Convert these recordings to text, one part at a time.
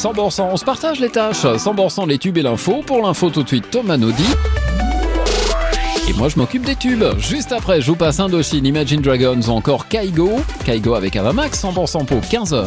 100%, on se partage les tâches. 100% les tubes et l'info. Pour l'info tout de suite, Thomas Naudy. Et moi je m'occupe des tubes. Juste après, je vous passe Indochine, Imagine Dragons encore Kaigo. Kaigo avec Avamax, 100% pour 15h.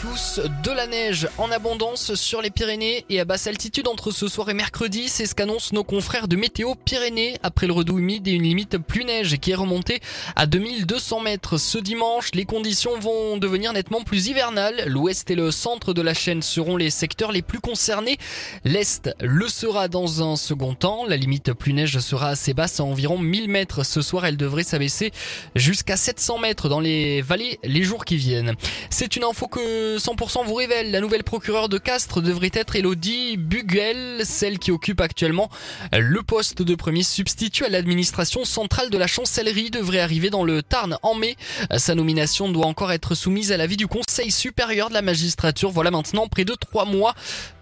Tous, de la neige en abondance sur les Pyrénées et à basse altitude entre ce soir et mercredi, c'est ce qu'annoncent nos confrères de Météo Pyrénées après le redout humide et une limite plus neige qui est remontée à 2200 mètres. Ce dimanche, les conditions vont devenir nettement plus hivernales. L'ouest et le centre de la chaîne seront les secteurs les plus concernés. L'est le sera dans un second temps. La limite plus neige sera assez basse à environ 1000 mètres. Ce soir, elle devrait s'abaisser jusqu'à 700 mètres dans les vallées les jours qui viennent. C'est une info que 100% vous révèle. La nouvelle procureure de Castres devrait être Elodie Buguel, celle qui occupe actuellement le poste de premier substitut à l'administration centrale de la chancellerie devrait arriver dans le Tarn en mai. Sa nomination doit encore être soumise à l'avis du Conseil supérieur de la magistrature. Voilà maintenant près de trois mois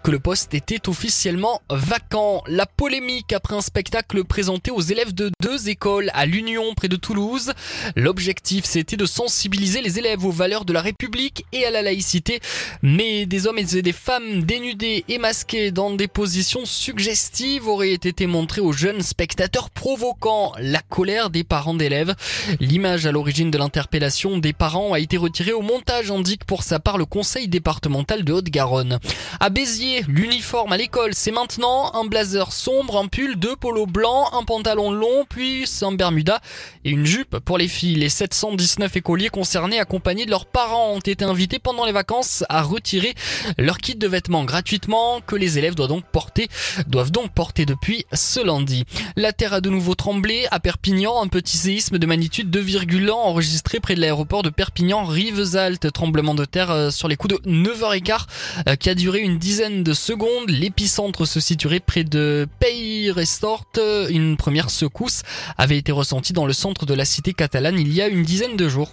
que le poste était officiellement vacant. La polémique après un spectacle présenté aux élèves de deux écoles à l'Union près de Toulouse. L'objectif c'était de sensibiliser les élèves aux valeurs de la République et à la laïcité. Mais des hommes et des femmes dénudés et masqués dans des positions suggestives auraient été montrés aux jeunes spectateurs provoquant la colère des parents d'élèves. L'image à l'origine de l'interpellation des parents a été retirée au montage, indique pour sa part le conseil départemental de Haute-Garonne. À Béziers, l'uniforme à l'école, c'est maintenant un blazer sombre, un pull, deux polos blancs, un pantalon long, puis un bermuda et une jupe pour les filles. Les 719 écoliers concernés accompagnés de leurs parents ont été invités pendant les vacances à retirer leur kit de vêtements gratuitement que les élèves doivent donc porter, doivent donc porter depuis ce lundi. La terre a de nouveau tremblé à Perpignan, un petit séisme de magnitude 2,1 enregistré près de l'aéroport de Perpignan, Rivesaltes, tremblement de terre euh, sur les coups de 9h15 euh, qui a duré une dizaine de secondes. L'épicentre se situerait près de Peyresort. Une première secousse avait été ressentie dans le centre de la cité catalane il y a une dizaine de jours.